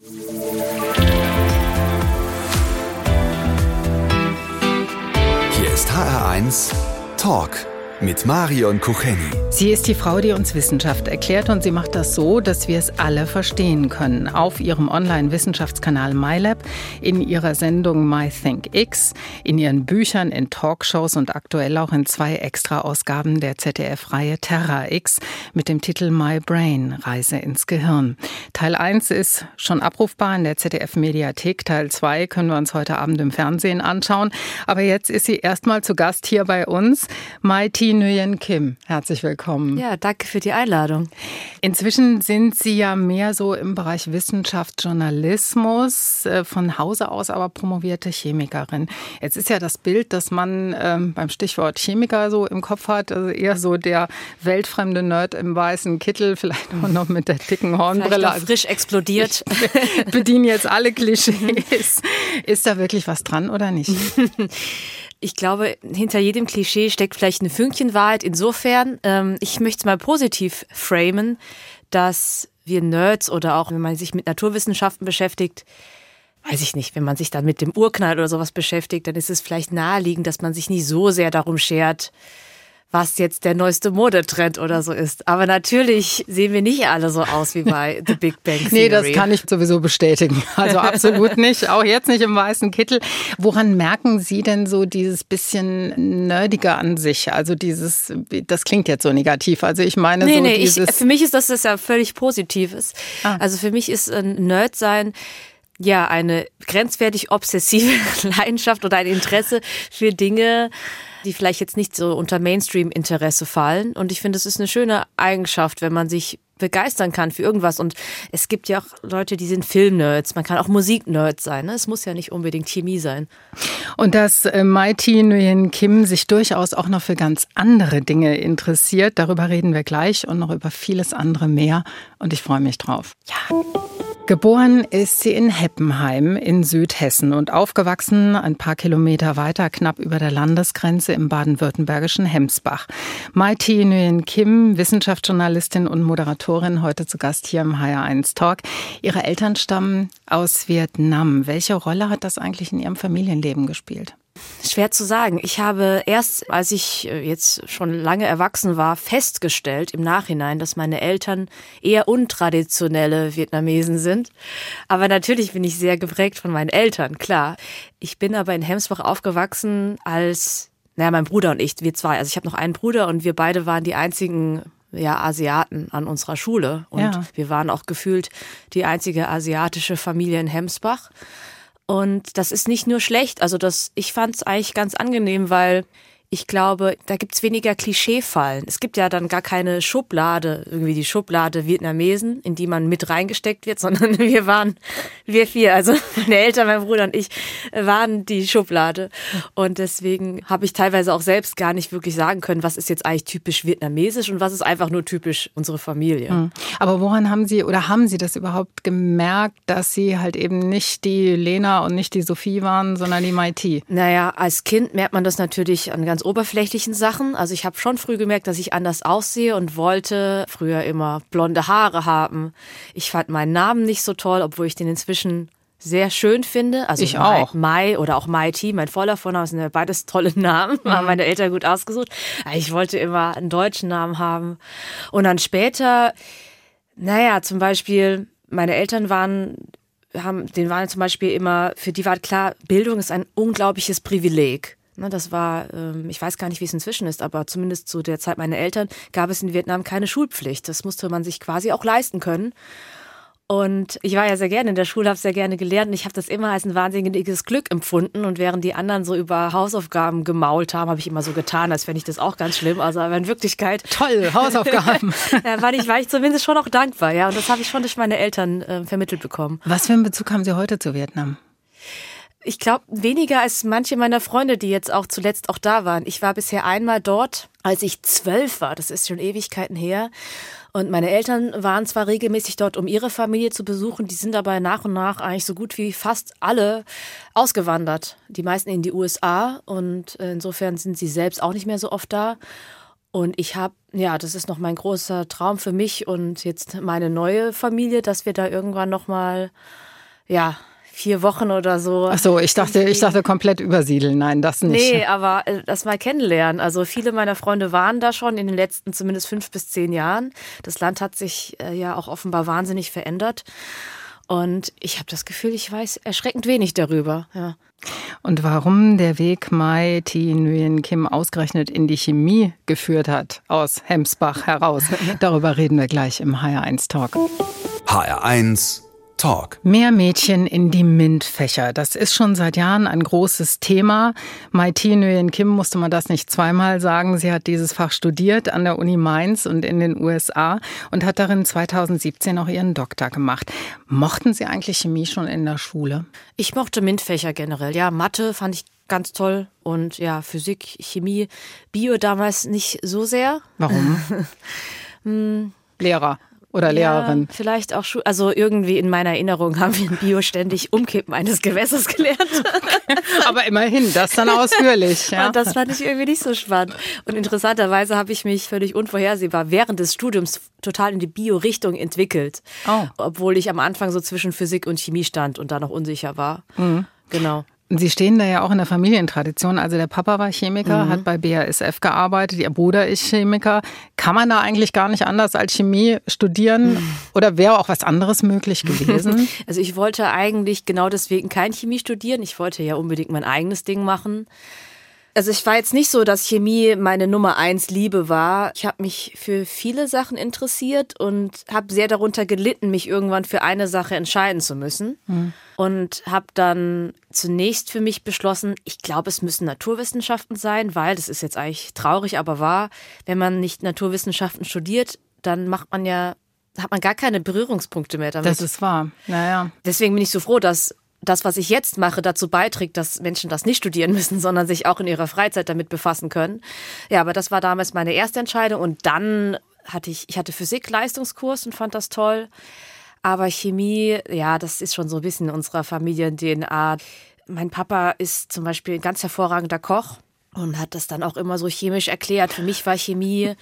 Hier ist HR1 Talk mit Marion Kucheni. Sie ist die Frau, die uns Wissenschaft erklärt und sie macht das so, dass wir es alle verstehen können. Auf ihrem Online-Wissenschaftskanal MyLab, in ihrer Sendung MyThinkX, in ihren Büchern, in Talkshows und aktuell auch in zwei Extra-Ausgaben der ZDF-Reihe Terra X mit dem Titel My Brain, Reise ins Gehirn. Teil 1 ist schon abrufbar in der ZDF-Mediathek. Teil 2 können wir uns heute Abend im Fernsehen anschauen. Aber jetzt ist sie erstmal zu Gast hier bei uns. My Nguyen Kim, herzlich willkommen. Ja, danke für die Einladung. Inzwischen sind Sie ja mehr so im Bereich Wissenschaft, Journalismus, äh, von Hause aus aber promovierte Chemikerin. Jetzt ist ja das Bild, das man ähm, beim Stichwort Chemiker so im Kopf hat, also eher so der weltfremde Nerd im weißen Kittel, vielleicht auch noch mit der dicken Hornbrille. frisch explodiert. Ich bediene jetzt alle Klischees. Ist da wirklich was dran oder nicht? Ich glaube, hinter jedem Klischee steckt vielleicht eine Fünkchen Wahrheit. Insofern, ähm, ich möchte es mal positiv framen, dass wir Nerds oder auch wenn man sich mit Naturwissenschaften beschäftigt, weiß ich nicht, wenn man sich dann mit dem Urknall oder sowas beschäftigt, dann ist es vielleicht naheliegend, dass man sich nicht so sehr darum schert, was jetzt der neueste Modetrend oder so ist. Aber natürlich sehen wir nicht alle so aus wie bei The Big Bang Theory. Nee, das kann ich sowieso bestätigen. Also absolut nicht. Auch jetzt nicht im weißen Kittel. Woran merken Sie denn so dieses bisschen Nerdige an sich? Also dieses, das klingt jetzt so negativ. Also ich meine nee, so nee, dieses... Ich, für mich ist das, das ja völlig Positives. Ah. Also für mich ist ein Nerd sein ja eine grenzwertig obsessive Leidenschaft oder ein Interesse für Dinge, die vielleicht jetzt nicht so unter Mainstream-Interesse fallen. Und ich finde, es ist eine schöne Eigenschaft, wenn man sich begeistern kann für irgendwas. Und es gibt ja auch Leute, die sind Filmnerds. Man kann auch Musiknerds sein. Ne? Es muss ja nicht unbedingt Chemie sein. Und dass äh, Mighty Nguyen Kim sich durchaus auch noch für ganz andere Dinge interessiert, darüber reden wir gleich und noch über vieles andere mehr. Und ich freue mich drauf. Ja. Geboren ist sie in Heppenheim in Südhessen und aufgewachsen ein paar Kilometer weiter, knapp über der Landesgrenze im baden-württembergischen Hemsbach. Mai Thi Nguyen Kim, Wissenschaftsjournalistin und Moderatorin, heute zu Gast hier im HR1 Talk. Ihre Eltern stammen aus Vietnam. Welche Rolle hat das eigentlich in Ihrem Familienleben gespielt? Schwer zu sagen. Ich habe erst, als ich äh, jetzt schon lange erwachsen war, festgestellt im Nachhinein, dass meine Eltern eher untraditionelle Vietnamesen sind. Aber natürlich bin ich sehr geprägt von meinen Eltern, klar. Ich bin aber in Hemsbach aufgewachsen als, naja, mein Bruder und ich, wir zwei. Also ich habe noch einen Bruder und wir beide waren die einzigen ja, Asiaten an unserer Schule. Und ja. wir waren auch gefühlt die einzige asiatische Familie in Hemsbach. Und das ist nicht nur schlecht, also das, ich fand es eigentlich ganz angenehm, weil ich glaube, da gibt's weniger Klischeefallen. Es gibt ja dann gar keine Schublade, irgendwie die Schublade Vietnamesen, in die man mit reingesteckt wird, sondern wir waren, wir vier, also meine Eltern, mein Bruder und ich, waren die Schublade. Und deswegen habe ich teilweise auch selbst gar nicht wirklich sagen können, was ist jetzt eigentlich typisch vietnamesisch und was ist einfach nur typisch unsere Familie. Hm. Aber woran haben Sie oder haben Sie das überhaupt gemerkt, dass Sie halt eben nicht die Lena und nicht die Sophie waren, sondern die Maiti? Naja, als Kind merkt man das natürlich an ganz ganz oberflächlichen Sachen. Also ich habe schon früh gemerkt, dass ich anders aussehe und wollte früher immer blonde Haare haben. Ich fand meinen Namen nicht so toll, obwohl ich den inzwischen sehr schön finde. Also ich Mai, auch. Mai oder auch Mai T, mein voller Vorname sind ja beides tolle Namen. Mhm. Haben meine Eltern gut ausgesucht. Ich wollte immer einen deutschen Namen haben. Und dann später, naja, zum Beispiel, meine Eltern waren haben, denen waren zum Beispiel immer, für die war klar, Bildung ist ein unglaubliches Privileg. Ne, das war, ähm, ich weiß gar nicht, wie es inzwischen ist, aber zumindest zu der Zeit meiner Eltern gab es in Vietnam keine Schulpflicht. Das musste man sich quasi auch leisten können. Und ich war ja sehr gerne in der Schule, habe sehr gerne gelernt und ich habe das immer als ein wahnsinniges Glück empfunden. Und während die anderen so über Hausaufgaben gemault haben, habe ich immer so getan, als fände ich das auch ganz schlimm. Also aber in Wirklichkeit. Toll, Hausaufgaben. war, ich, war ich zumindest schon auch dankbar, ja. Und das habe ich schon durch meine Eltern äh, vermittelt bekommen. Was für einen Bezug haben Sie heute zu Vietnam? Ich glaube, weniger als manche meiner Freunde, die jetzt auch zuletzt auch da waren. Ich war bisher einmal dort, als ich zwölf war. Das ist schon Ewigkeiten her. Und meine Eltern waren zwar regelmäßig dort, um ihre Familie zu besuchen, die sind aber nach und nach eigentlich so gut wie fast alle ausgewandert. Die meisten in die USA und insofern sind sie selbst auch nicht mehr so oft da. Und ich habe, ja, das ist noch mein großer Traum für mich und jetzt meine neue Familie, dass wir da irgendwann nochmal, ja, vier Wochen oder so. Ach so, ich dachte, ich dachte komplett übersiedeln. Nein, das nicht. Nee, aber äh, das mal kennenlernen. Also viele meiner Freunde waren da schon in den letzten zumindest fünf bis zehn Jahren. Das Land hat sich äh, ja auch offenbar wahnsinnig verändert. Und ich habe das Gefühl, ich weiß erschreckend wenig darüber. Ja. Und warum der Weg Mai Thi Nguyen Kim ausgerechnet in die Chemie geführt hat, aus Hemsbach heraus, darüber reden wir gleich im HR1 Talk. HR1 Talk. Mehr Mädchen in die MINT-Fächer. Das ist schon seit Jahren ein großes Thema. Mai Thi Nguyen Kim musste man das nicht zweimal sagen. Sie hat dieses Fach studiert an der Uni Mainz und in den USA und hat darin 2017 auch ihren Doktor gemacht. Mochten Sie eigentlich Chemie schon in der Schule? Ich mochte MINT-Fächer generell. Ja, Mathe fand ich ganz toll und ja, Physik, Chemie, Bio damals nicht so sehr. Warum? hm. Lehrer oder Lehrerin. Ja, vielleicht auch Schu also irgendwie in meiner Erinnerung haben wir in Bio ständig Umkippen eines Gewässers gelernt. Aber immerhin, das dann ausführlich. Ja. Und das fand ich irgendwie nicht so spannend. Und interessanterweise habe ich mich völlig unvorhersehbar während des Studiums total in die Bio-Richtung entwickelt. Oh. Obwohl ich am Anfang so zwischen Physik und Chemie stand und da noch unsicher war. Mhm. Genau. Sie stehen da ja auch in der Familientradition. Also der Papa war Chemiker, mhm. hat bei BASF gearbeitet, Ihr Bruder ist Chemiker. Kann man da eigentlich gar nicht anders als Chemie studieren? Mhm. Oder wäre auch was anderes möglich gewesen? Also ich wollte eigentlich genau deswegen kein Chemie studieren. Ich wollte ja unbedingt mein eigenes Ding machen. Also ich war jetzt nicht so, dass Chemie meine Nummer eins Liebe war. Ich habe mich für viele Sachen interessiert und habe sehr darunter gelitten, mich irgendwann für eine Sache entscheiden zu müssen. Mhm. Und habe dann zunächst für mich beschlossen, ich glaube, es müssen Naturwissenschaften sein, weil, das ist jetzt eigentlich traurig, aber wahr, wenn man nicht Naturwissenschaften studiert, dann macht man ja hat man gar keine Berührungspunkte mehr damit. Das ist wahr. Naja. Deswegen bin ich so froh, dass das, was ich jetzt mache, dazu beiträgt, dass Menschen das nicht studieren müssen, sondern sich auch in ihrer Freizeit damit befassen können. Ja, aber das war damals meine erste Entscheidung und dann hatte ich, ich hatte Physik-Leistungskurs und fand das toll. Aber Chemie, ja, das ist schon so ein bisschen in unserer Familien-DNA. Mein Papa ist zum Beispiel ein ganz hervorragender Koch und hat das dann auch immer so chemisch erklärt. Für mich war Chemie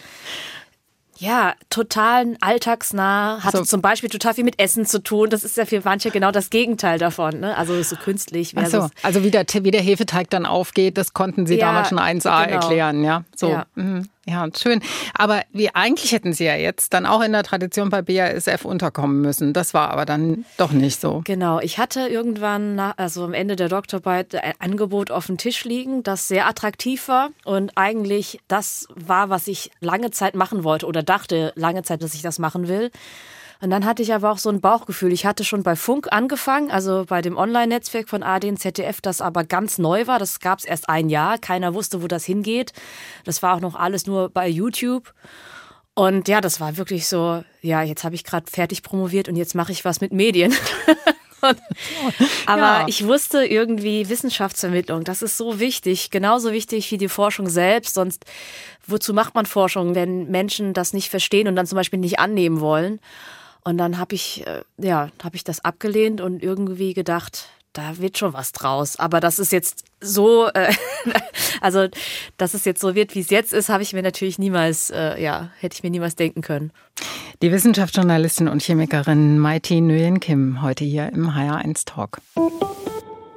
ja, total alltagsnah, hatte so. zum Beispiel total viel mit Essen zu tun. Das ist ja für manche genau das Gegenteil davon, ne? Also so künstlich. Ach so, also wie der, wie der Hefeteig dann aufgeht, das konnten Sie ja, damals schon 1a genau. erklären, ja? So. Ja. Mhm. Ja, schön. Aber wie eigentlich hätten Sie ja jetzt dann auch in der Tradition bei BASF unterkommen müssen. Das war aber dann doch nicht so. Genau. Ich hatte irgendwann, nach, also am Ende der Doktorarbeit, ein Angebot auf dem Tisch liegen, das sehr attraktiv war und eigentlich das war, was ich lange Zeit machen wollte oder dachte lange Zeit, dass ich das machen will. Und dann hatte ich aber auch so ein Bauchgefühl. Ich hatte schon bei Funk angefangen, also bei dem Online-Netzwerk von AD und ZDF, das aber ganz neu war. Das gab es erst ein Jahr. Keiner wusste, wo das hingeht. Das war auch noch alles nur bei YouTube. Und ja, das war wirklich so, ja, jetzt habe ich gerade fertig promoviert und jetzt mache ich was mit Medien. aber ja. ich wusste irgendwie Wissenschaftsvermittlung, das ist so wichtig, genauso wichtig wie die Forschung selbst. Sonst, wozu macht man Forschung, wenn Menschen das nicht verstehen und dann zum Beispiel nicht annehmen wollen? Und dann habe ich, äh, ja, habe ich das abgelehnt und irgendwie gedacht, da wird schon was draus. Aber das ist jetzt so, äh, also dass es jetzt so wird, wie es jetzt ist, habe ich mir natürlich niemals, äh, ja, hätte ich mir niemals denken können. Die Wissenschaftsjournalistin und Chemikerin Maiti Nguyen Kim heute hier im HR1 Talk.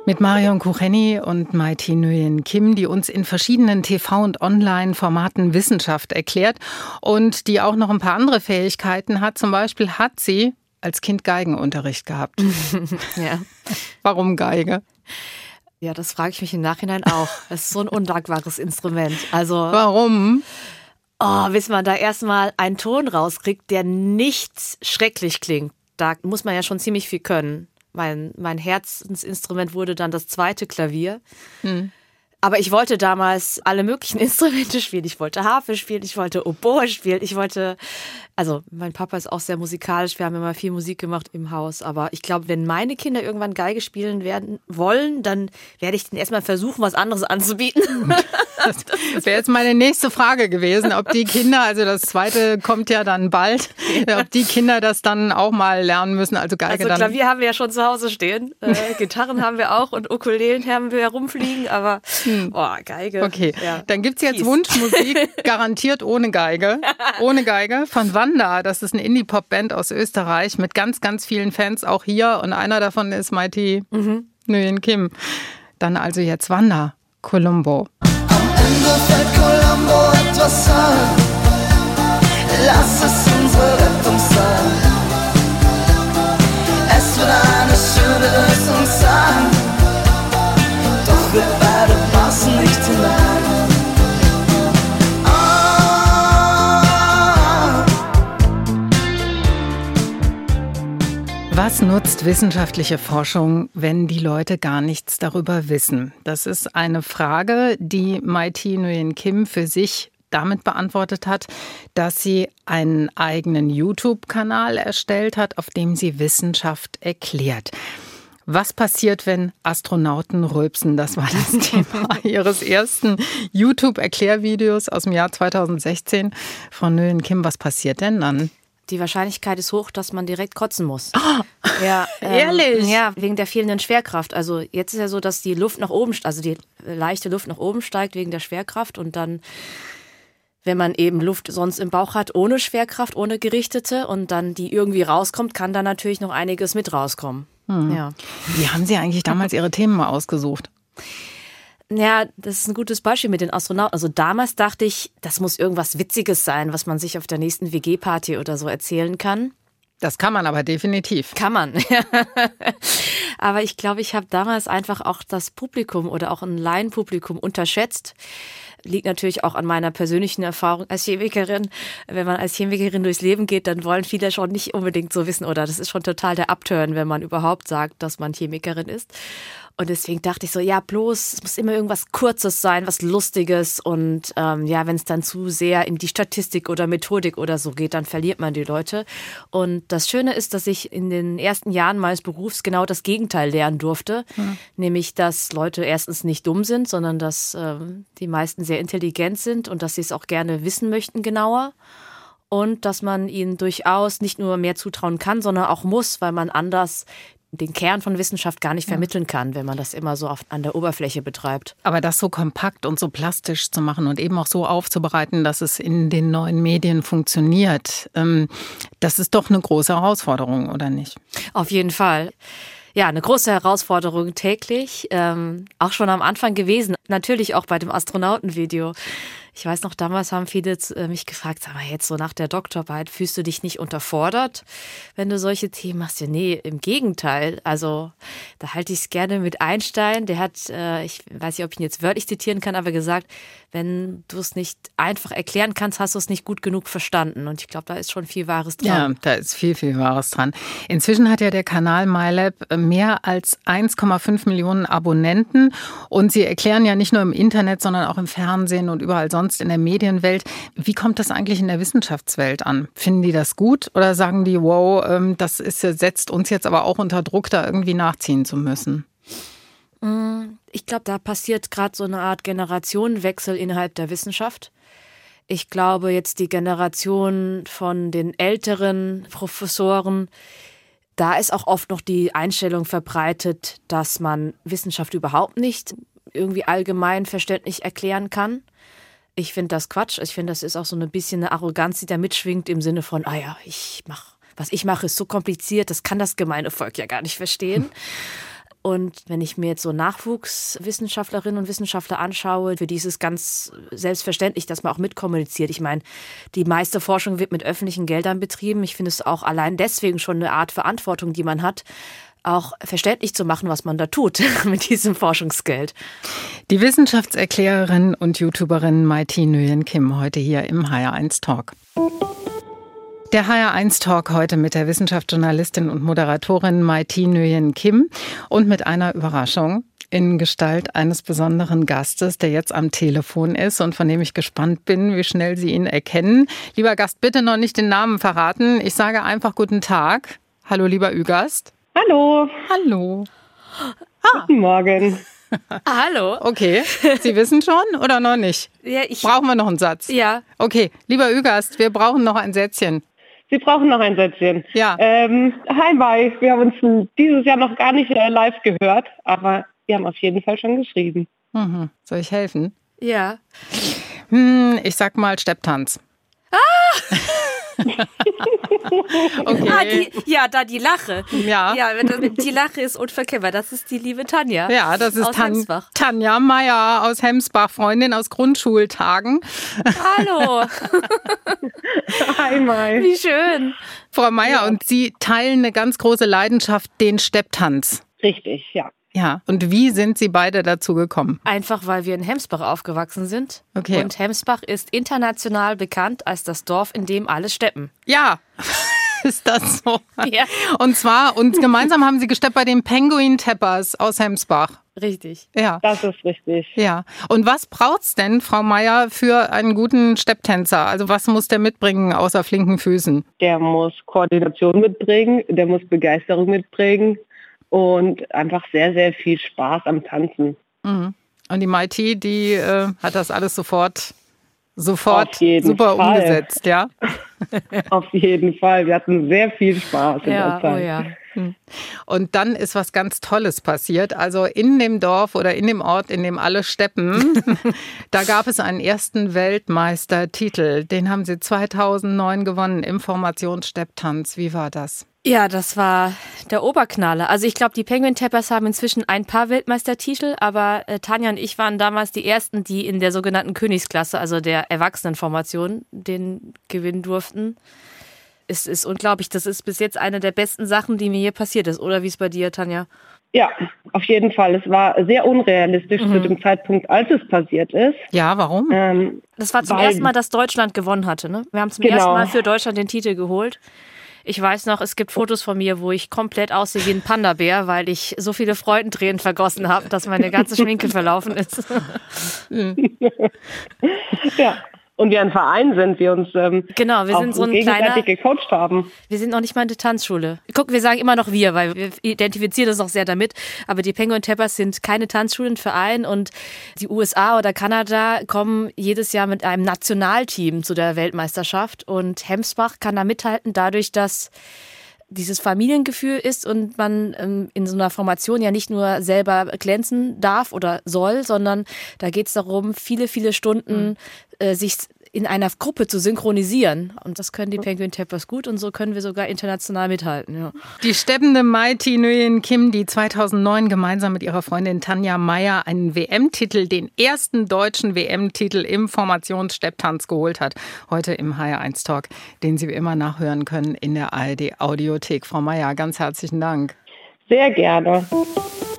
Mit Marion Kucheni und Maiti Nguyen Kim, die uns in verschiedenen TV- und Online-Formaten Wissenschaft erklärt und die auch noch ein paar andere Fähigkeiten hat. Zum Beispiel hat sie als Kind Geigenunterricht gehabt. ja. Warum Geige? Ja, das frage ich mich im Nachhinein auch. Es ist so ein undankbares Instrument. Also warum? Oh, bis man da erstmal einen Ton rauskriegt, der nicht schrecklich klingt. Da muss man ja schon ziemlich viel können. Mein, mein Herzensinstrument wurde dann das zweite Klavier. Hm. Aber ich wollte damals alle möglichen Instrumente spielen. Ich wollte Harfe spielen, ich wollte Oboe spielen, ich wollte, also mein Papa ist auch sehr musikalisch, wir haben immer viel Musik gemacht im Haus. Aber ich glaube, wenn meine Kinder irgendwann Geige spielen werden wollen, dann werde ich denen erstmal versuchen, was anderes anzubieten. Das wäre jetzt meine nächste Frage gewesen, ob die Kinder, also das zweite kommt ja dann bald, ob die Kinder das dann auch mal lernen müssen, also Geige also dann. Klavier haben wir ja schon zu Hause stehen, äh, Gitarren haben wir auch und Ukulelen haben wir herumfliegen, aber hm. oh, Geige. Okay, ja. dann gibt's jetzt Kies. Wunschmusik, garantiert ohne Geige, ohne Geige, von Wanda, das ist eine Indie-Pop-Band aus Österreich mit ganz, ganz vielen Fans, auch hier und einer davon ist Mighty mhm. Nguyen Kim. Dann also jetzt Wanda, Columbo. Am Ende fällt Columbo etwas ein. Lass es unsere Rettung sein. Es wird eine schöne Lösung sein. Doch wir beide passen nicht hinein. Was nutzt wissenschaftliche Forschung, wenn die Leute gar nichts darüber wissen? Das ist eine Frage, die Maiti Nguyen Kim für sich damit beantwortet hat, dass sie einen eigenen YouTube-Kanal erstellt hat, auf dem sie Wissenschaft erklärt. Was passiert, wenn Astronauten rülpsen? Das war das Thema ihres ersten YouTube-Erklärvideos aus dem Jahr 2016. Frau Nguyen Kim, was passiert denn dann? Die Wahrscheinlichkeit ist hoch, dass man direkt kotzen muss. Oh, ja, ähm, ehrlich? Ja, wegen der fehlenden Schwerkraft. Also jetzt ist ja so, dass die Luft nach oben, also die leichte Luft nach oben steigt wegen der Schwerkraft und dann wenn man eben Luft sonst im Bauch hat, ohne Schwerkraft, ohne gerichtete und dann die irgendwie rauskommt, kann da natürlich noch einiges mit rauskommen. Hm. Ja. Wie haben Sie eigentlich damals Ihre Themen mal ausgesucht? Ja, das ist ein gutes Beispiel mit den Astronauten. Also damals dachte ich, das muss irgendwas Witziges sein, was man sich auf der nächsten WG-Party oder so erzählen kann. Das kann man aber definitiv. Kann man. aber ich glaube, ich habe damals einfach auch das Publikum oder auch ein Laienpublikum unterschätzt. Liegt natürlich auch an meiner persönlichen Erfahrung als Chemikerin. Wenn man als Chemikerin durchs Leben geht, dann wollen viele schon nicht unbedingt so wissen oder das ist schon total der Upturn, wenn man überhaupt sagt, dass man Chemikerin ist. Und deswegen dachte ich so, ja, bloß, es muss immer irgendwas Kurzes sein, was Lustiges. Und ähm, ja, wenn es dann zu sehr in die Statistik oder Methodik oder so geht, dann verliert man die Leute. Und das Schöne ist, dass ich in den ersten Jahren meines Berufs genau das Gegenteil lernen durfte. Mhm. Nämlich, dass Leute erstens nicht dumm sind, sondern dass ähm, die meisten sehr intelligent sind und dass sie es auch gerne wissen möchten genauer und dass man ihnen durchaus nicht nur mehr zutrauen kann, sondern auch muss, weil man anders den Kern von Wissenschaft gar nicht vermitteln kann, wenn man das immer so auf, an der Oberfläche betreibt. Aber das so kompakt und so plastisch zu machen und eben auch so aufzubereiten, dass es in den neuen Medien funktioniert, ähm, das ist doch eine große Herausforderung, oder nicht? Auf jeden Fall. Ja, eine große Herausforderung täglich, ähm, auch schon am Anfang gewesen. Natürlich auch bei dem Astronautenvideo. Ich weiß noch, damals haben viele äh, mich gefragt, mal, jetzt so nach der Doktorarbeit, fühlst du dich nicht unterfordert, wenn du solche Themen machst? Ja, nee, im Gegenteil. Also da halte ich es gerne mit Einstein. Der hat, äh, ich weiß nicht, ob ich ihn jetzt wörtlich zitieren kann, aber gesagt, wenn du es nicht einfach erklären kannst, hast du es nicht gut genug verstanden. Und ich glaube, da ist schon viel Wahres dran. Ja, da ist viel, viel Wahres dran. Inzwischen hat ja der Kanal MyLab mehr als 1,5 Millionen Abonnenten. Und sie erklären ja nicht nur im Internet, sondern auch im Fernsehen und überall sonst in der Medienwelt. Wie kommt das eigentlich in der Wissenschaftswelt an? Finden die das gut oder sagen die, wow, ähm, das ist, setzt uns jetzt aber auch unter Druck, da irgendwie nachziehen zu müssen? Mm, ich glaube, da passiert gerade so eine Art Generationenwechsel innerhalb der Wissenschaft. Ich glaube, jetzt die Generation von den älteren Professoren, da ist auch oft noch die Einstellung verbreitet, dass man Wissenschaft überhaupt nicht irgendwie allgemein verständlich erklären kann. Ich finde das Quatsch. Ich finde, das ist auch so ein bisschen eine Arroganz, die da mitschwingt im Sinne von, ah ja, ich mache, was ich mache, ist so kompliziert, das kann das gemeine Volk ja gar nicht verstehen. Und wenn ich mir jetzt so Nachwuchswissenschaftlerinnen und Wissenschaftler anschaue, für die ist es ganz selbstverständlich, dass man auch mitkommuniziert. Ich meine, die meiste Forschung wird mit öffentlichen Geldern betrieben. Ich finde es auch allein deswegen schon eine Art Verantwortung, die man hat, auch verständlich zu machen, was man da tut mit diesem Forschungsgeld. Die Wissenschaftserklärerin und YouTuberin Maiti Nguyen Kim heute hier im HR1 Talk. Der HR1 Talk heute mit der Wissenschaftsjournalistin und Moderatorin Maiti Nguyen Kim und mit einer Überraschung in Gestalt eines besonderen Gastes, der jetzt am Telefon ist und von dem ich gespannt bin, wie schnell Sie ihn erkennen. Lieber Gast, bitte noch nicht den Namen verraten. Ich sage einfach guten Tag. Hallo, lieber Ü-Gast. Hallo. Hallo. Ah. Guten Morgen. Hallo. Okay, Sie wissen schon oder noch nicht? Ja, ich, Brauchen wir noch einen Satz? ja. Okay, lieber Ügast, wir brauchen noch ein Sätzchen. Sie brauchen noch ein Sätzchen. Ja. Ähm, hi, Mai. Wir haben uns dieses Jahr noch gar nicht äh, live gehört, aber wir haben auf jeden Fall schon geschrieben. Mhm. Soll ich helfen? Ja. Hm, ich sag mal Stepptanz. okay. Ah, die, ja, da die Lache. Ja. Ja, die Lache ist unverkennbar. Das ist die liebe Tanja. Ja, das ist aus Tan Hemsbach. Tanja Meyer aus Hemsbach, Freundin aus Grundschultagen. Hallo. Hi, Mai. Wie schön. Frau Meyer und Sie teilen eine ganz große Leidenschaft, den Stepptanz. Richtig, ja. Ja. Und wie sind Sie beide dazu gekommen? Einfach weil wir in Hemsbach aufgewachsen sind. Okay. Und Hemsbach ist international bekannt als das Dorf, in dem alle steppen. Ja. Ist das so? Ja. Und zwar, und gemeinsam haben Sie gesteppt bei den Penguin Tappers aus Hemsbach. Richtig. Ja. Das ist richtig. Ja. Und was braucht's denn, Frau Meier, für einen guten Stepptänzer? Also was muss der mitbringen außer flinken Füßen? Der muss Koordination mitbringen, der muss Begeisterung mitbringen und einfach sehr, sehr viel Spaß am Tanzen. Mhm. Und die Mighty, die äh, hat das alles sofort, sofort super Fall. umgesetzt, ja? Auf jeden Fall. Wir hatten sehr viel Spaß in Ja, der Zeit. oh ja. Und dann ist was ganz Tolles passiert. Also in dem Dorf oder in dem Ort, in dem alle steppen, da gab es einen ersten Weltmeistertitel. Den haben Sie 2009 gewonnen im Formationsstepptanz. Wie war das? Ja, das war der Oberknaller. Also ich glaube, die Penguin Tappers haben inzwischen ein paar Weltmeistertitel, aber äh, Tanja und ich waren damals die ersten, die in der sogenannten Königsklasse, also der Erwachsenenformation, den gewinnen durften. Es ist unglaublich. Das ist bis jetzt eine der besten Sachen, die mir hier passiert ist. Oder wie es bei dir, Tanja? Ja, auf jeden Fall. Es war sehr unrealistisch Mhm. zu dem Zeitpunkt, als es passiert ist. Ja, warum? Ähm, Das war zum ersten Mal, dass Deutschland gewonnen hatte. Ne? Wir haben zum Genau. ersten Mal für Deutschland den Titel geholt. Ich weiß noch, es gibt Fotos von mir, wo ich komplett aussehe wie ein Panda-Bär, weil ich so viele Freudentränen vergossen habe, dass meine ganze Schminke verlaufen ist. ja. Und wir ein Verein sind, wir uns ähm, Genau, wir auch sind so ein gegenseitig kleiner. gecoacht haben. Wir sind noch nicht mal in der Tanzschule. Guck, wir sagen immer noch wir, weil wir identifizieren uns noch sehr damit. Aber die Penguin Tappers sind keine Tanzschulen, Verein und die USA oder Kanada kommen jedes Jahr mit einem Nationalteam zu der Weltmeisterschaft und Hemsbach kann da mithalten, dadurch, dass dieses Familiengefühl ist und man ähm, in so einer Formation ja nicht nur selber glänzen darf oder soll, sondern da geht es darum, viele, viele Stunden äh, sich in einer Gruppe zu synchronisieren. Und das können die Penguin Tappers gut und so können wir sogar international mithalten. Ja. Die steppende Mighty Nguyen Kim, die 2009 gemeinsam mit ihrer Freundin Tanja Meyer einen WM-Titel, den ersten deutschen WM-Titel im Formationsstepptanz geholt hat. Heute im HR1 Talk, den Sie wie immer nachhören können in der ARD Audiothek. Frau Meyer, ganz herzlichen Dank. Sehr gerne.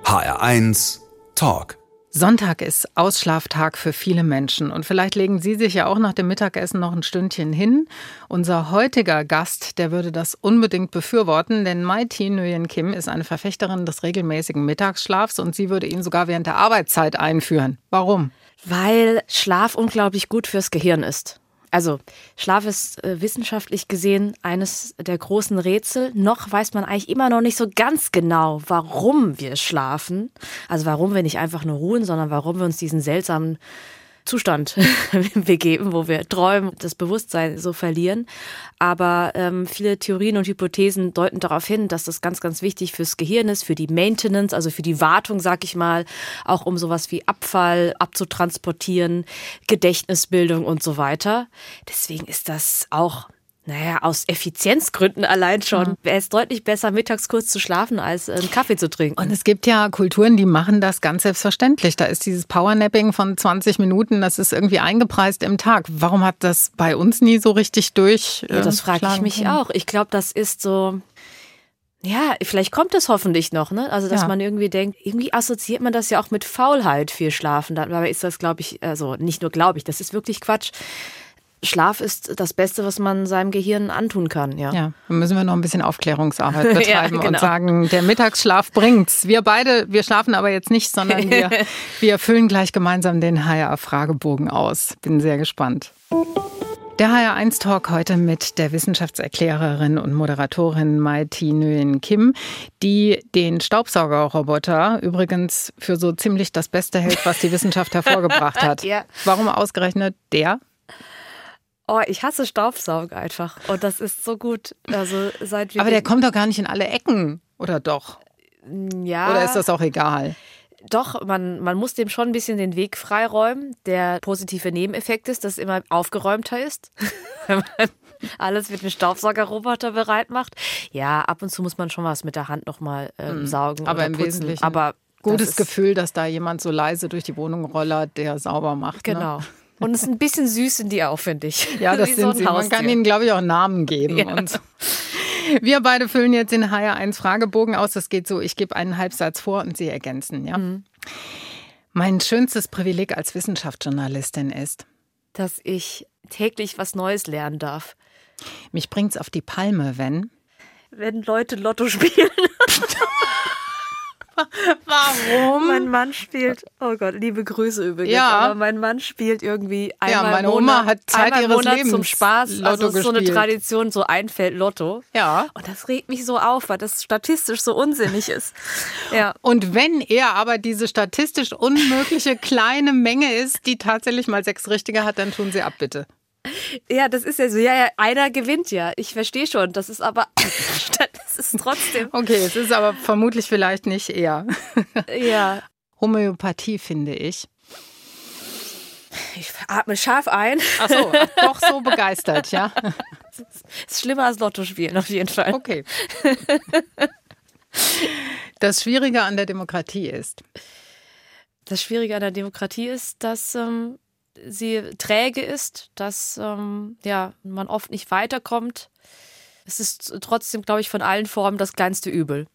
HR1 Talk. Sonntag ist Ausschlaftag für viele Menschen und vielleicht legen Sie sich ja auch nach dem Mittagessen noch ein Stündchen hin. Unser heutiger Gast, der würde das unbedingt befürworten, denn Mai Thi Nguyen Kim ist eine Verfechterin des regelmäßigen Mittagsschlafs und sie würde ihn sogar während der Arbeitszeit einführen. Warum? Weil Schlaf unglaublich gut fürs Gehirn ist. Also Schlaf ist äh, wissenschaftlich gesehen eines der großen Rätsel. Noch weiß man eigentlich immer noch nicht so ganz genau, warum wir schlafen. Also warum wir nicht einfach nur ruhen, sondern warum wir uns diesen seltsamen Zustand begeben, wo wir träumen, das Bewusstsein so verlieren. Aber ähm, viele Theorien und Hypothesen deuten darauf hin, dass das ganz, ganz wichtig fürs Gehirn ist, für die Maintenance, also für die Wartung, sag ich mal, auch um sowas wie Abfall abzutransportieren, Gedächtnisbildung und so weiter. Deswegen ist das auch naja, aus Effizienzgründen allein schon. wäre es deutlich besser, mittags kurz zu schlafen, als einen Kaffee zu trinken. Und es gibt ja Kulturen, die machen das ganz selbstverständlich. Da ist dieses Powernapping von 20 Minuten, das ist irgendwie eingepreist im Tag. Warum hat das bei uns nie so richtig durch? Ja, das äh, frage ich mich können? auch. Ich glaube, das ist so. Ja, vielleicht kommt es hoffentlich noch, ne? Also, dass Ja. man irgendwie denkt, irgendwie assoziiert man das ja auch mit Faulheit, viel Schlafen. Dabei ist das, glaube ich, also nicht nur glaube ich, das ist wirklich Quatsch. Schlaf ist das Beste, was man seinem Gehirn antun kann, ja. Ja, dann müssen wir noch ein bisschen Aufklärungsarbeit betreiben genau. und sagen, der Mittagsschlaf bringt's. Wir beide, wir schlafen aber jetzt nicht, sondern wir, wir füllen gleich gemeinsam den HR-Fragebogen aus. Bin sehr gespannt. Der HR1 Talk heute mit der Wissenschaftserklärerin und Moderatorin Mai Nguyen Kim, die den Staubsaugerroboter übrigens für so ziemlich das Beste hält, was die Wissenschaft hervorgebracht hat. Ja. Warum ausgerechnet der? Oh, ich hasse Staubsaugen einfach. Und das ist so gut. Also seit wir Aber der kommt doch gar nicht in alle Ecken, oder doch? ja, Oder ist das auch egal? Doch, man, man muss dem schon ein bisschen den Weg freiräumen. Der positive Nebeneffekt ist, dass es immer aufgeräumter ist. Wenn man alles mit dem Staubsaugerroboter bereit macht. Ja, ab und zu muss man schon was mit der Hand nochmal ähm, saugen. Hm. aber oder im putzen. Wesentlichen Aber Gutes das Gefühl, dass da jemand so leise durch die Wohnung rollert, der sauber macht. Ne? Und es ist ein bisschen süß sind die auch, finde ich. Ja, das sind so sie. Man Haustier. kann ihnen, glaube ich, auch Namen geben. Ja. Und so. Wir beide füllen jetzt den HR1 Fragebogen aus. Das geht so, ich gebe einen Halbsatz vor und Sie ergänzen. Ja? Mhm. Mein schönstes Privileg als Wissenschaftsjournalistin ist, Dass ich täglich was Neues lernen darf. mich bringt's auf die Palme, wenn. Wenn Leute Lotto spielen. Warum? Mein Mann spielt, oh Gott, liebe Grüße übrigens, Ja. aber mein Mann spielt irgendwie einmal meine im Oma Monat, hat Zeit ihres Monat Lebens zum Spaß, Lotto also es ist so eine gespielt. Tradition, so ein Feld Lotto. Ja. Und das regt mich so auf, weil das statistisch so unsinnig ist. Ja. Und wenn er aber diese statistisch unmögliche kleine Menge ist, die tatsächlich mal sechs Richtige hat, dann tun Sie ab, bitte. ja, das ist ja so, ja, ja, einer gewinnt ja. Ich verstehe schon, das ist aber, das ist trotzdem, Okay, es ist aber vermutlich vielleicht nicht er. ja. Homöopathie finde ich. Ich atme scharf ein. Ach so, doch so begeistert, ja. Ist schlimmer als Lotto spielen, auf jeden Fall. Okay. Das Schwierige an der Demokratie ist, Das Schwierige an der Demokratie ist, dass ähm, sie träge ist, dass ähm, ja, man oft nicht weiterkommt. Es ist trotzdem, glaube ich, von allen Formen das kleinste Übel.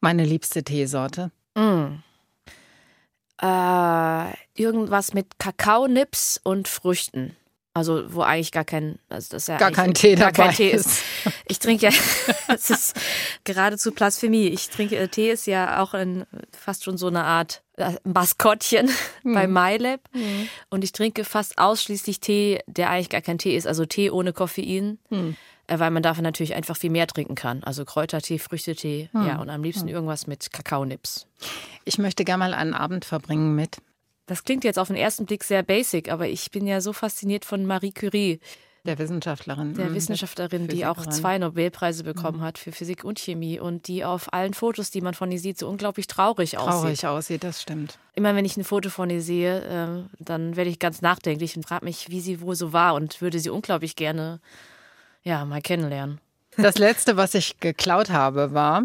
meine liebste Teesorte. Äh, irgendwas mit Kakaonips und Früchten. Also wo eigentlich gar kein, also das ist ja Gar kein Tee gar dabei kein Tee ist. ist. Ich trinke ja, es ist geradezu Blasphemie. Ich trinke äh, Tee ist ja auch ein, fast schon so eine Art äh, Maskottchen bei MyLab. Und ich trinke fast ausschließlich Tee, der eigentlich gar kein Tee ist. Also Tee ohne Koffein. Äh, Weil man davon natürlich einfach viel mehr trinken kann. Also Kräutertee, Früchtetee, ja, und am liebsten irgendwas mit Kakaonips. Ich möchte gerne mal einen Abend verbringen mit. Das klingt jetzt auf den ersten Blick sehr basic, aber ich bin ja so fasziniert von Marie Curie, Der Wissenschaftlerin. der Mhm. Wissenschaftlerin, die auch zwei Nobelpreise bekommen hat für Physik und Chemie und die auf allen Fotos, die man von ihr sieht, so unglaublich traurig, aussieht. Traurig aussieht, das stimmt. Immer wenn ich ein Foto von ihr sehe, äh, dann werde ich ganz nachdenklich und frage mich, wie sie wohl so war und würde sie unglaublich gerne ja, mal kennenlernen. Das letzte, was ich geklaut habe, war.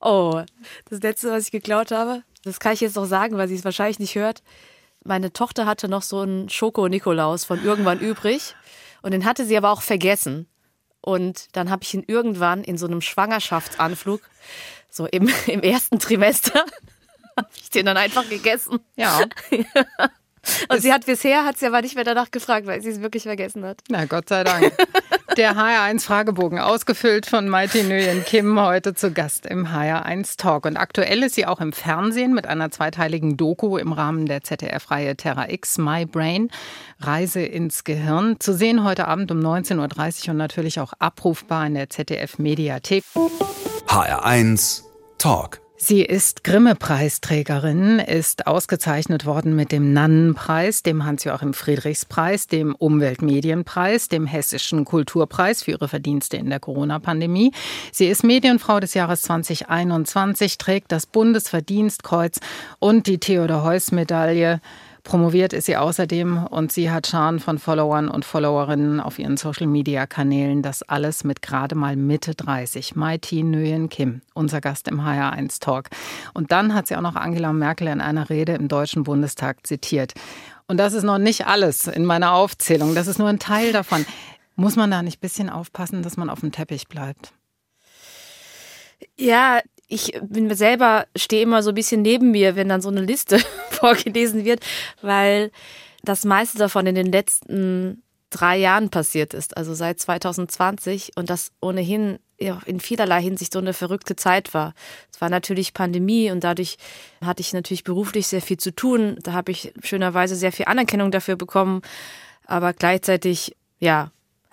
Oh, das letzte, was ich geklaut habe, das kann ich jetzt noch sagen, weil sie es wahrscheinlich nicht hört. Meine Tochter hatte noch so einen Schoko-Nikolaus von irgendwann übrig und den hatte sie aber auch vergessen. Und dann habe ich ihn irgendwann in so einem Schwangerschaftsanflug, so im, im ersten Trimester, habe ich den dann einfach gegessen. Ja, Und sie hat bisher, hat sie aber nicht mehr danach gefragt, weil sie es wirklich vergessen hat. na Gott sei Dank. Der HR1 Fragebogen, ausgefüllt von Mighty Nguyen Kim, heute zu Gast im HR1 Talk. Und aktuell ist sie auch im Fernsehen mit einer zweiteiligen Doku im Rahmen der ZDF-Reihe Terra X, My Brain, Reise ins Gehirn. Zu sehen heute Abend um 19.30 Uhr und natürlich auch abrufbar in der ZDF-Mediathek. HR1 Talk. Sie ist Grimme-Preisträgerin, ist ausgezeichnet worden mit dem Nannenpreis, dem Hans-Joachim Friedrichs-Preis, dem Umweltmedienpreis, dem Hessischen Kulturpreis für ihre Verdienste in der Corona-Pandemie. Sie ist Medienfrau des Jahres 2021, trägt das Bundesverdienstkreuz und die Theodor-Heuss-Medaille. Promoviert ist sie außerdem und sie hat Scharen von Followern und Followerinnen auf ihren Social-Media-Kanälen. Das alles mit gerade mal Mitte 30. Mighty Nguyen Kim, unser Gast im HR1 Talk. Und dann hat sie auch noch Angela Merkel in einer Rede im Deutschen Bundestag zitiert. Und das ist noch nicht alles in meiner Aufzählung. Das ist nur ein Teil davon. Muss man da nicht ein bisschen aufpassen, dass man auf dem Teppich bleibt? Ja, ich bin selber, stehe immer so ein bisschen neben mir, wenn dann so eine Liste vorgelesen wird, weil das meiste davon in den letzten drei Jahren passiert ist, also seit 2020 und das ohnehin ja, in vielerlei Hinsicht so eine verrückte Zeit war. Es war natürlich Pandemie und dadurch hatte ich natürlich beruflich sehr viel zu tun. Da habe ich schönerweise sehr viel Anerkennung dafür bekommen. Aber gleichzeitig, ja,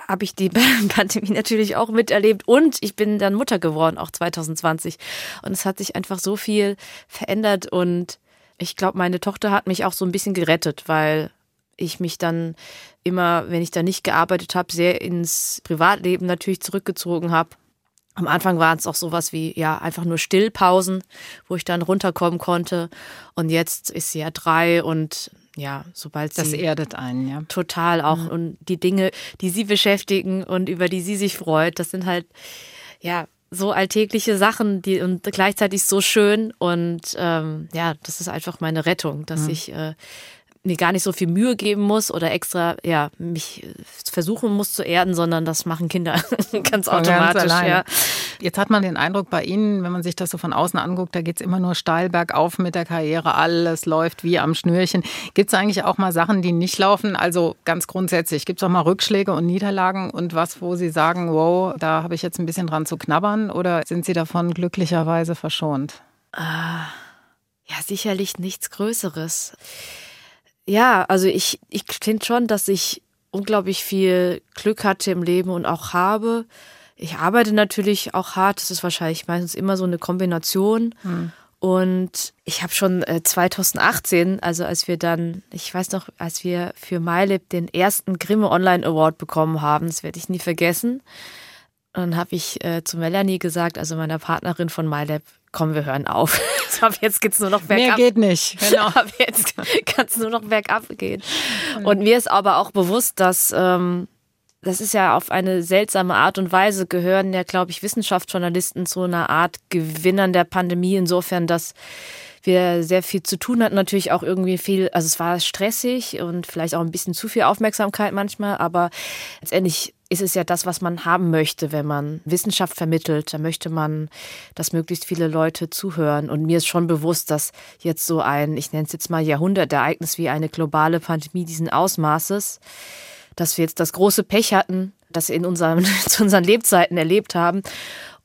habe ich die Pandemie natürlich auch miterlebt und ich bin dann Mutter geworden, auch 2020. Und es hat sich einfach so viel verändert und ich glaube, meine Tochter hat mich auch so ein bisschen gerettet, weil ich mich dann immer, wenn ich da nicht gearbeitet habe, sehr ins Privatleben natürlich zurückgezogen habe. Am Anfang waren es auch sowas wie, ja, einfach nur Stillpausen, wo ich dann runterkommen konnte. Und jetzt ist sie ja drei und ja, sobald das sie. Das erdet einen, ja. Total auch. Mhm. Und die Dinge, die sie beschäftigen und über die sie sich freut, das sind halt, ja, so alltägliche Sachen, die und gleichzeitig so schön. Und ähm, ja, das ist einfach meine Rettung, dass mhm. ich äh, mir gar nicht so viel Mühe geben muss oder extra ja mich versuchen muss zu erden, sondern das machen Kinder ganz automatisch. Ganz ja. Jetzt hat man den Eindruck bei Ihnen, wenn man sich das so von außen anguckt, da geht es immer nur steil bergauf mit der Karriere, alles läuft wie am Schnürchen. Gibt es eigentlich auch mal Sachen, die nicht laufen? Also ganz grundsätzlich, gibt es auch mal Rückschläge und Niederlagen und was, wo Sie sagen, wow, da habe ich jetzt ein bisschen dran zu knabbern oder sind Sie davon glücklicherweise verschont? Ah, ja, sicherlich nichts Größeres. Ja, also ich, ich finde schon, dass ich unglaublich viel Glück hatte im Leben und auch habe. Ich arbeite natürlich auch hart. Das ist wahrscheinlich meistens immer so eine Kombination. Hm. Und ich habe schon äh, 2018, also als wir dann, ich weiß noch, als wir für MyLab den ersten Grimme Online Award bekommen haben, das werde ich nie vergessen. Und dann habe ich äh, zu Melanie gesagt, also meiner Partnerin von MyLab, komm, wir hören auf. Ab jetzt geht's nur noch bergab. Mehr geht nicht. Genau. Ab jetzt kann es nur noch bergab gehen. Und mir ist aber auch bewusst, dass ähm, das ist ja auf eine seltsame Art und Weise gehören ja, glaube ich, Wissenschaftsjournalisten zu einer Art Gewinnern der Pandemie, insofern, dass wir sehr viel zu tun hatten, natürlich auch irgendwie viel, also es war stressig und vielleicht auch ein bisschen zu viel Aufmerksamkeit manchmal, aber letztendlich ist es ja das, was man haben möchte, wenn man Wissenschaft vermittelt. Da möchte man, dass möglichst viele Leute zuhören. Und mir ist schon bewusst, dass jetzt so ein, ich nenne es jetzt mal Jahrhundertereignis wie eine globale Pandemie diesen Ausmaßes, dass wir jetzt das große Pech hatten, das wir in unserem, zu unseren Lebzeiten erlebt haben.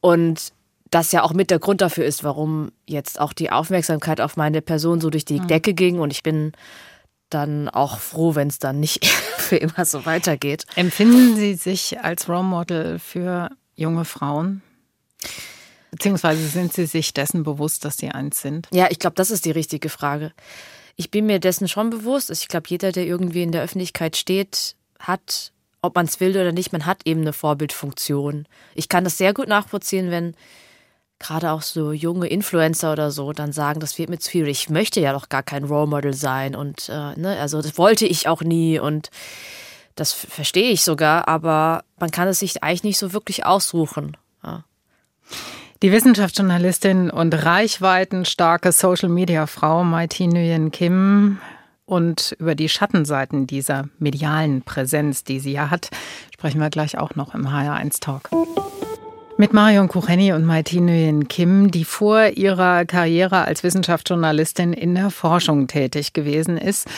Und das ja auch mit der Grund dafür ist, warum jetzt auch die Aufmerksamkeit auf meine Person so durch die mhm. Decke ging. Und ich bin dann auch froh, wenn es dann nicht für immer so weitergeht. Empfinden Sie sich als Role Model für junge Frauen? Beziehungsweise sind Sie sich dessen bewusst, dass Sie eins sind? Ja, ich glaube, das ist die richtige Frage. Ich bin mir dessen schon bewusst. Ich glaube, jeder, der irgendwie in der Öffentlichkeit steht, hat, ob man es will oder nicht, man hat eben eine Vorbildfunktion. Ich kann das sehr gut nachvollziehen, wenn gerade auch so junge Influencer oder so dann sagen, das wird mir zu viel. Ich möchte ja doch gar kein Role Model sein und äh, ne, also das wollte ich auch nie und das verstehe ich sogar, aber man kann es sich eigentlich nicht so wirklich aussuchen. Ja. Die Wissenschaftsjournalistin und reichweitenstarke Social-Media-Frau Mai-Thi Nguyen Kim und über die Schattenseiten dieser medialen Präsenz, die sie ja hat, sprechen wir gleich auch noch im HR1 Talk. Mit Marion Kucheni und Maiti Nguyen Kim, die vor ihrer Karriere als Wissenschaftsjournalistin in der Forschung tätig gewesen ist.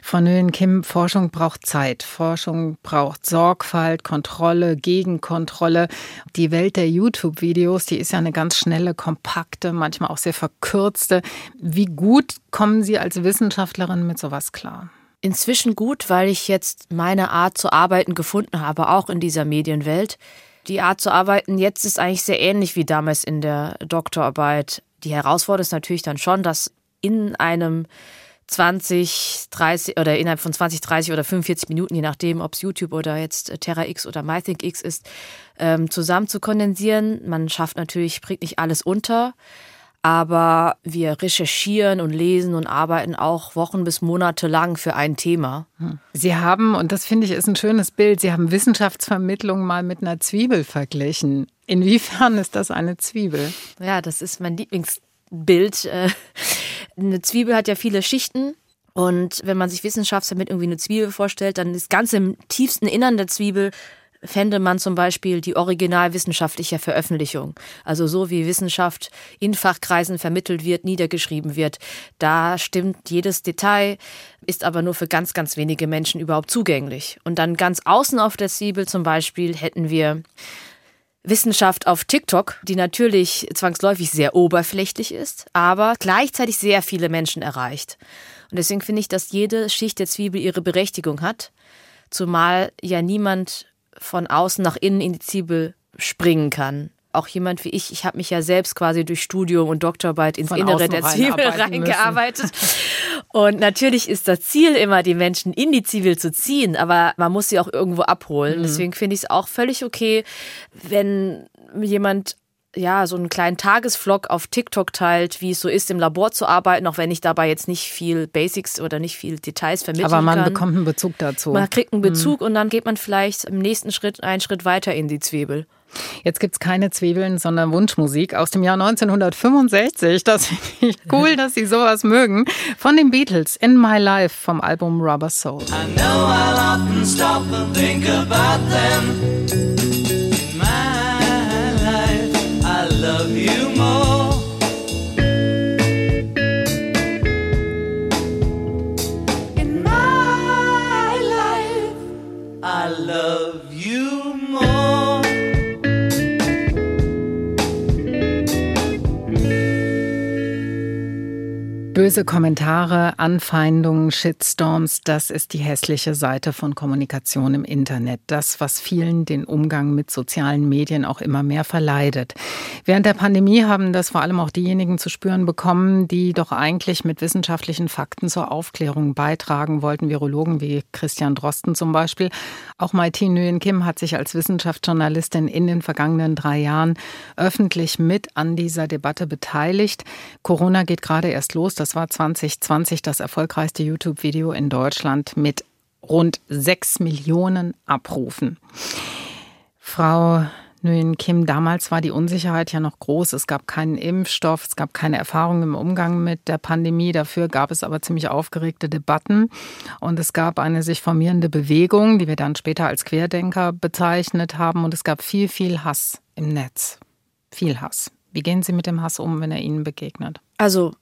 Frau Nguyen Kim, Forschung braucht Zeit. Forschung braucht Sorgfalt, Kontrolle, Gegenkontrolle. Die Welt der YouTube-Videos, die ist ja eine ganz schnelle, kompakte, manchmal auch sehr verkürzte. Wie gut kommen Sie als Wissenschaftlerin mit sowas klar? Inzwischen gut, weil ich jetzt meine Art zu arbeiten gefunden habe, auch in dieser Medienwelt. Die Art zu arbeiten jetzt ist eigentlich sehr ähnlich wie damals in der Doktorarbeit. Die Herausforderung ist natürlich dann schon, dass in einem 20, 30 oder innerhalb von 20, 30 oder 45 Minuten, je nachdem, ob es YouTube oder jetzt Terra X oder MyThinkX ist, ähm, zusammen zu kondensieren. Man schafft natürlich, bringt nicht alles unter aber wir recherchieren und lesen und arbeiten auch Wochen bis Monate lang für ein Thema. Hm. Sie haben, und das finde ich ist ein schönes Bild, Sie haben Wissenschaftsvermittlung mal mit einer Zwiebel verglichen. Inwiefern ist das eine Zwiebel? Ja, das ist mein Lieblingsbild. Äh, eine Zwiebel hat ja viele Schichten. Und wenn man sich Wissenschaftsvermittlung irgendwie eine Zwiebel vorstellt, dann ist ganz im tiefsten Innern der Zwiebel fände man zum Beispiel die originalwissenschaftliche Veröffentlichung. Also so wie Wissenschaft in Fachkreisen vermittelt wird, niedergeschrieben wird. Da stimmt jedes Detail, ist aber nur für ganz, ganz wenige Menschen überhaupt zugänglich. Und dann ganz außen auf der Zwiebel zum Beispiel hätten wir Wissenschaft auf TikTok, die natürlich zwangsläufig sehr oberflächlich ist, aber gleichzeitig sehr viele Menschen erreicht. Und deswegen finde ich, dass jede Schicht der Zwiebel ihre Berechtigung hat. zumal ja niemand von außen nach innen in die Zwiebel springen kann. Auch jemand wie ich, ich habe mich ja selbst quasi durch Studium und Doktorarbeit ins Von Innere der Zwiebel reingearbeitet. Und natürlich ist das Ziel immer, die Menschen in die Zwiebel zu ziehen, aber man muss sie auch irgendwo abholen. Deswegen finde ich es auch völlig okay, wenn jemand ja, so einen kleinen Tagesvlog auf TikTok teilt, wie es so ist, im Labor zu arbeiten, auch wenn ich dabei jetzt nicht viel Basics oder nicht viel Details vermitteln Aber man kann. bekommt einen Bezug dazu. man kriegt einen Bezug und dann geht man vielleicht im nächsten Schritt einen Schritt weiter in die Zwiebel. Jetzt gibt's keine Zwiebeln, sondern Wunschmusik aus dem Jahr 1965. Das finde ich cool, dass Sie sowas mögen. Von den Beatles, In My Life vom Album Rubber Soul. I know I'll often stop and think about them. Böse Kommentare, Anfeindungen, Shitstorms, das ist die hässliche Seite von Kommunikation im Internet. Das, was vielen den Umgang mit sozialen Medien auch immer mehr verleidet. Während der Pandemie haben das vor allem auch diejenigen zu spüren bekommen, die doch eigentlich mit wissenschaftlichen Fakten zur Aufklärung beitragen wollten. Virologen wie Christian Drosten zum Beispiel. Auch Maiti Nguyen Kim hat sich als Wissenschaftsjournalistin in den vergangenen drei Jahren öffentlich mit an dieser Debatte beteiligt. Corona geht gerade erst los. Das war 2020 das erfolgreichste YouTube-Video in Deutschland mit rund sechs Millionen Abrufen. Frau Nguyen Kim, damals war die Unsicherheit ja noch groß. Es gab keinen Impfstoff, es gab keine Erfahrung im Umgang mit der Pandemie. Dafür gab es aber ziemlich aufgeregte Debatten. Und es gab eine sich formierende Bewegung, die wir dann später als Querdenker bezeichnet haben. Und es gab viel, viel Hass im Netz. Viel Hass. Wie gehen Sie mit dem Hass um, wenn er Ihnen begegnet? Also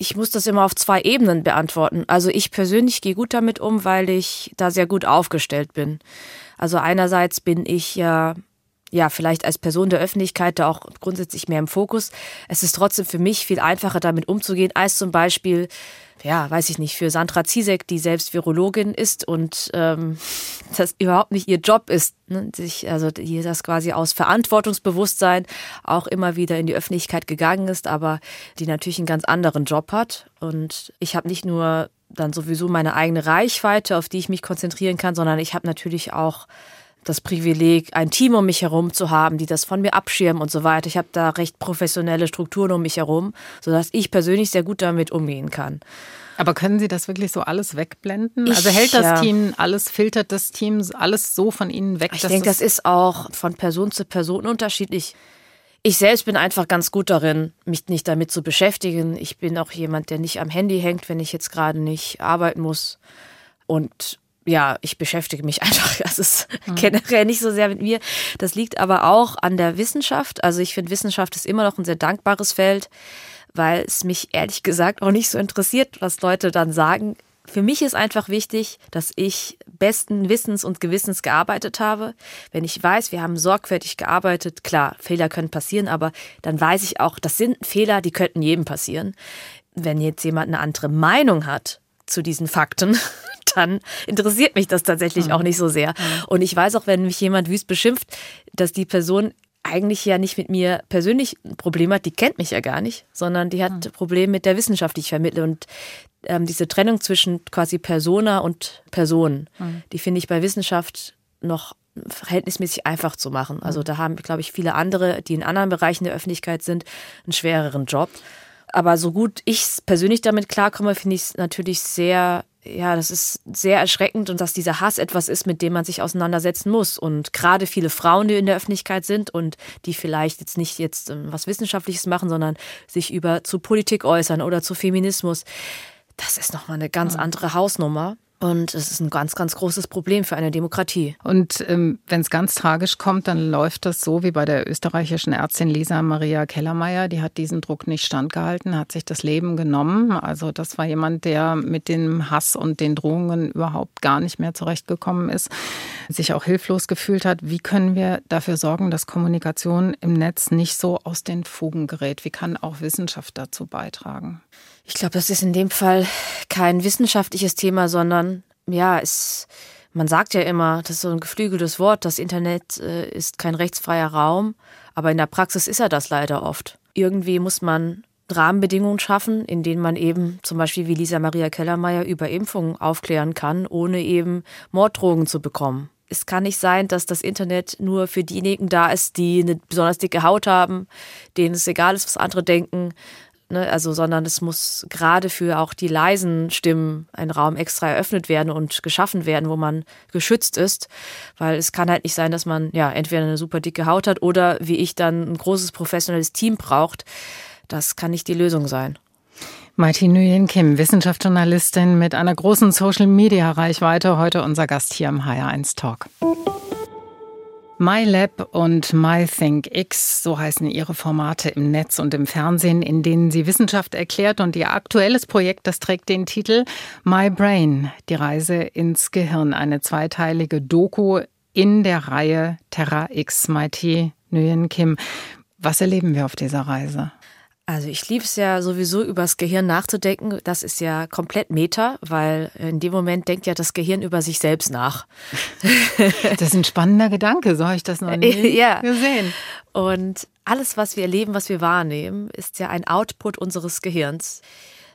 ich muss das immer auf zwei Ebenen beantworten. Also ich persönlich gehe gut damit um, weil ich da sehr gut aufgestellt bin. Also einerseits bin ich ja ja, vielleicht als Person der Öffentlichkeit da auch grundsätzlich mehr im Fokus. Es ist trotzdem für mich viel einfacher, damit umzugehen, als zum Beispiel, ja, weiß ich nicht, für Sandra Zizek, die selbst Virologin ist und ähm, das überhaupt nicht ihr Job ist, ne? sich, also die das quasi aus Verantwortungsbewusstsein auch immer wieder in die Öffentlichkeit gegangen ist, aber die natürlich einen ganz anderen Job hat. Und ich habe nicht nur dann sowieso meine eigene Reichweite, auf die ich mich konzentrieren kann, sondern ich habe natürlich auch das Privileg, ein Team um mich herum zu haben, die das von mir abschirmen und so weiter. Ich habe da recht professionelle Strukturen um mich herum, sodass ich persönlich sehr gut damit umgehen kann. Aber können Sie das wirklich so alles wegblenden? Ich, also hält das ja. Team alles, filtert das Team alles so von Ihnen weg? Ich denke, das ist auch von Person zu Person unterschiedlich. Ich selbst bin einfach ganz gut darin, mich nicht damit zu beschäftigen. Ich bin auch jemand, der nicht am Handy hängt, wenn ich jetzt gerade nicht arbeiten muss. Und ja, ich beschäftige mich einfach. Das ist generell nicht so sehr mit mir. Das liegt aber auch an der Wissenschaft. Also ich finde, Wissenschaft ist immer noch ein sehr dankbares Feld, weil es mich ehrlich gesagt auch nicht so interessiert, was Leute dann sagen. Für mich ist einfach wichtig, dass ich besten Wissens und Gewissens gearbeitet habe. Wenn ich weiß, wir haben sorgfältig gearbeitet, klar, Fehler können passieren, aber dann weiß ich auch, das sind Fehler, die könnten jedem passieren. Wenn jetzt jemand eine andere Meinung hat zu diesen Fakten, dann interessiert mich das tatsächlich auch nicht so sehr. Und ich weiß auch, wenn mich jemand wüst beschimpft, dass die Person eigentlich ja nicht mit mir persönlich ein Problem hat, die kennt mich ja gar nicht, sondern die hat Probleme mit der Wissenschaft, die ich vermittle. Und ähm, diese Trennung zwischen quasi Persona und Person, die finde ich bei Wissenschaft noch verhältnismäßig einfach zu machen. Also da haben, glaube ich, viele andere, die in anderen Bereichen der Öffentlichkeit sind, einen schwereren Job. Aber so gut ich persönlich damit klarkomme, finde ich es natürlich sehr, ja, das ist sehr erschreckend und dass dieser Hass etwas ist, mit dem man sich auseinandersetzen muss. Und gerade viele Frauen, die in der Öffentlichkeit sind und die vielleicht jetzt nicht jetzt ähm, was Wissenschaftliches machen, sondern sich über zu Politik äußern oder zu Feminismus, das ist nochmal eine ganz andere Hausnummer. Und es ist ein ganz, ganz großes Problem für eine Demokratie. Und ähm, wenn es ganz tragisch kommt, dann läuft das so wie bei der österreichischen Ärztin Lisa Maria Kellermeier. Die hat diesen Druck nicht standgehalten, hat sich das Leben genommen. Also das war jemand, der mit dem Hass und den Drohungen überhaupt gar nicht mehr zurechtgekommen ist, sich auch hilflos gefühlt hat. Wie können wir dafür sorgen, dass Kommunikation im Netz nicht so aus den Fugen gerät? Wie kann auch Wissenschaft dazu beitragen? Ich glaube, das ist in dem Fall kein wissenschaftliches Thema, sondern ja, es Man sagt ja immer, das ist so ein geflügeltes Wort, das Internet äh, ist kein rechtsfreier Raum, aber in der Praxis ist er das leider oft. Irgendwie muss man Rahmenbedingungen schaffen, in denen man eben zum Beispiel wie Lisa Maria Kellermeier über Impfungen aufklären kann, ohne eben Morddrogen zu bekommen. Es kann nicht sein, dass das Internet nur für diejenigen da ist, die eine besonders dicke Haut haben, denen es egal ist, was andere denken, Ne, also, sondern es muss gerade für auch die leisen Stimmen ein Raum extra eröffnet werden und geschaffen werden, wo man geschützt ist. Weil es kann halt nicht sein, dass man ja entweder eine super dicke Haut hat oder wie ich dann ein großes professionelles Team braucht. Das kann nicht die Lösung sein. Mighty Nguyen Kim, Wissenschaftsjournalistin mit einer großen Social-Media-Reichweite, heute unser Gast hier im HR1 Talk. MyLab und MyThinkX, so heißen ihre Formate im Netz und im Fernsehen, in denen sie Wissenschaft erklärt. Und ihr aktuelles Projekt, das trägt den Titel My Brain, die Reise ins Gehirn. Eine zweiteilige Doku in der Reihe Terra X, Mighty Nguyen Kim. Was erleben wir auf dieser Reise? Also ich liebe es ja sowieso übers Gehirn nachzudenken. Das ist ja komplett Meta, weil in dem Moment denkt ja das Gehirn über sich selbst nach. das ist ein spannender Gedanke, so habe ich das noch nie ja. gesehen. Und alles, was wir erleben, was wir wahrnehmen, ist ja ein Output unseres Gehirns.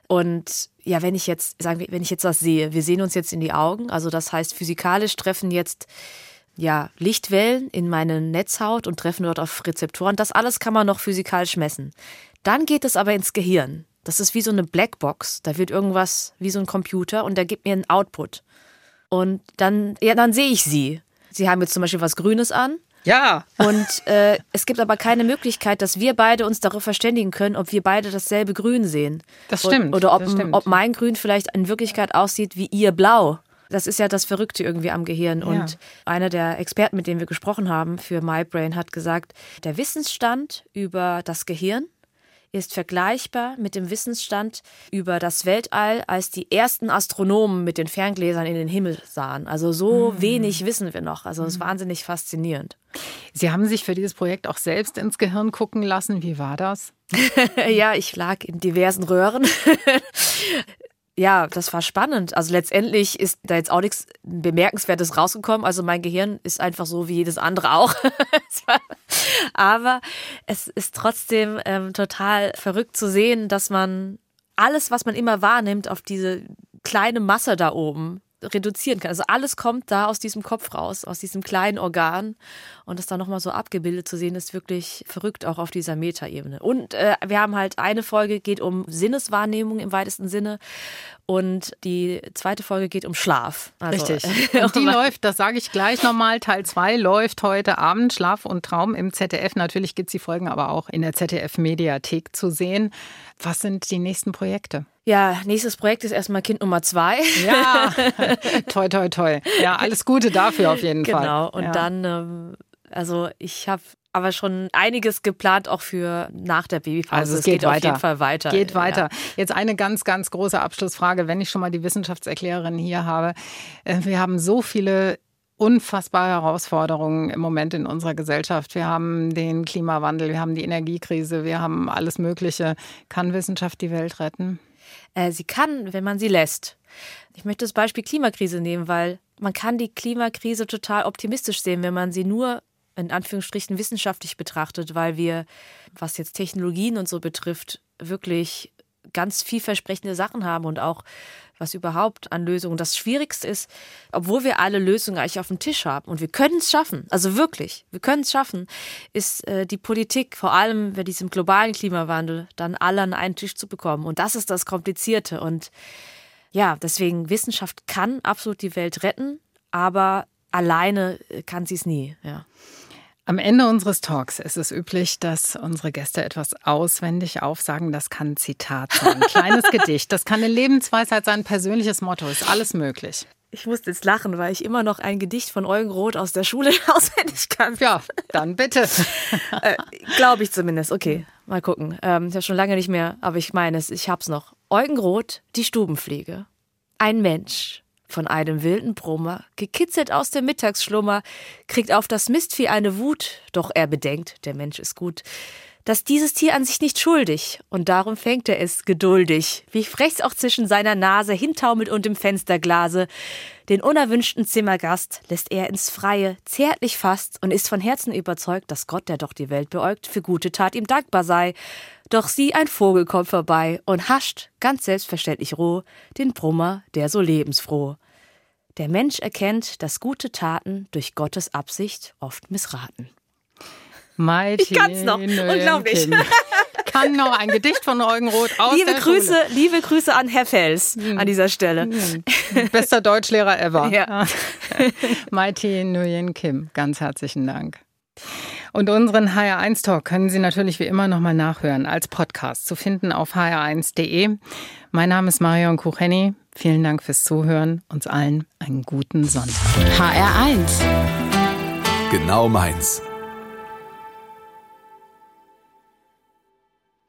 Und ja, wenn ich jetzt, sagen wir, wenn ich jetzt was sehe, wir sehen uns jetzt in die Augen, also das heißt, physikalisch treffen jetzt ja, Lichtwellen in meine Netzhaut und treffen dort auf Rezeptoren. Das alles kann man noch physikalisch messen. Dann geht es aber ins Gehirn. Das ist wie so eine Blackbox. Da wird irgendwas wie so ein Computer und der gibt mir einen Output. Und dann, ja, dann sehe ich sie. Sie haben jetzt zum Beispiel was Grünes an. Ja. Und äh, es gibt aber keine Möglichkeit, dass wir beide uns darüber verständigen können, ob wir beide dasselbe Grün sehen. Das stimmt. Oder ob, stimmt. ob mein Grün vielleicht in Wirklichkeit aussieht wie ihr Blau. Das ist ja das Verrückte irgendwie am Gehirn. Ja. Und einer der Experten, mit dem wir gesprochen haben für MyBrain, hat gesagt, der Wissensstand über das Gehirn ist vergleichbar mit dem Wissensstand über das Weltall, als die ersten Astronomen mit den Ferngläsern in den Himmel sahen. Also so mhm. wenig wissen wir noch. Also es ist mhm. wahnsinnig faszinierend. Sie haben sich für dieses Projekt auch selbst ins Gehirn gucken lassen. Wie war das? ja, ich lag in diversen Röhren ja, das war spannend. Also letztendlich ist da jetzt auch nichts Bemerkenswertes rausgekommen. Also mein Gehirn ist einfach so wie jedes andere auch. Aber es ist trotzdem ähm, total verrückt zu sehen, dass man alles, was man immer wahrnimmt, auf diese kleine Masse da oben reduzieren kann. Also alles kommt da aus diesem Kopf raus, aus diesem kleinen Organ. Und das dann nochmal so abgebildet zu sehen, ist wirklich verrückt, auch auf dieser Metaebene. Und äh, wir haben halt eine Folge, geht um Sinneswahrnehmung im weitesten Sinne. Und die zweite Folge geht um Schlaf. Also, Richtig. Und die läuft, das sage ich gleich nochmal, Teil 2 läuft heute Abend, Schlaf und Traum im ZDF. Natürlich gibt es die Folgen aber auch in der ZDF-Mediathek zu sehen. Was sind die nächsten Projekte? Ja, nächstes Projekt ist erstmal Kind Nummer zwei. Ja, toi, toi, toi. Ja, alles Gute dafür auf jeden genau. Fall. Genau, und ja. dann, ähm, also ich habe aber schon einiges geplant, auch für nach der Babyphase. Also es, es geht, geht auf jeden Fall weiter. Geht weiter. Ja. Jetzt eine ganz, ganz große Abschlussfrage, wenn ich schon mal die Wissenschaftserklärerin hier habe. Äh, wir haben so viele unfassbare Herausforderungen im Moment in unserer Gesellschaft. Wir haben den Klimawandel, wir haben die Energiekrise, wir haben alles Mögliche. Kann Wissenschaft die Welt retten? Äh, sie kann, wenn man sie lässt. Ich möchte das Beispiel Klimakrise nehmen, weil man kann die Klimakrise total optimistisch sehen, wenn man sie nur in Anführungsstrichen wissenschaftlich betrachtet, weil wir, was jetzt Technologien und so betrifft, wirklich ganz vielversprechende Sachen haben und auch was überhaupt an Lösungen. Das Schwierigste ist, obwohl wir alle Lösungen eigentlich auf dem Tisch haben und wir können es schaffen, also wirklich, wir können es schaffen, ist äh, die Politik, vor allem bei diesem globalen Klimawandel, dann alle an einen Tisch zu bekommen. Und das ist das Komplizierte. Und ja, deswegen Wissenschaft kann absolut die Welt retten, aber alleine kann sie es nie. Ja. Am Ende unseres Talks ist es üblich, dass unsere Gäste etwas auswendig aufsagen. Das kann ein Zitat sein, ein kleines Gedicht, das kann eine Lebensweisheit sein, ein persönliches Motto, ist alles möglich. Ich muss jetzt lachen, weil ich immer noch ein Gedicht von Eugen Roth aus der Schule auswendig kann. Ja, dann bitte. äh, Glaube ich zumindest. Okay, mal gucken. Ähm, ich habe schon lange nicht mehr, aber ich meine es, ich hab's noch. Eugen Roth, die Stubenfliege. Ein Mensch, von einem wilden Brummer, gekitzelt aus dem Mittagsschlummer, kriegt auf das Mistvieh eine Wut, doch er bedenkt, der Mensch ist gut, dass dieses Tier an sich nicht schuldig, und darum fängt er es geduldig, wie frechs auch zwischen seiner Nase hintaumelt und im Fensterglase, Den unerwünschten Zimmergast lässt er ins Freie, zärtlich fast und ist von Herzen überzeugt, dass Gott, der doch die Welt beäugt, für gute Tat ihm dankbar sei. Doch sieh, ein Vogel kommt vorbei und hascht, ganz selbstverständlich roh, den Brummer, der so lebensfroh. Der Mensch erkennt, dass gute Taten durch Gottes Absicht oft missraten. Mighty Ich kann's noch. Unglaublich. Kann noch ein Gedicht von Eugen Roth aus Liebe der Grüße, Schule. liebe Grüße an Herr Fels an dieser Stelle. Bester Deutschlehrer ever. Ja. Mighty Nguyen Kim, ganz herzlichen Dank. Und unseren HR1 Talk können Sie natürlich wie immer nochmal nachhören als Podcast zu finden auf hr1.de. Mein Name ist Marion Kucheni. Vielen Dank fürs Zuhören. Uns allen einen guten Sonntag. HR1. Genau meins.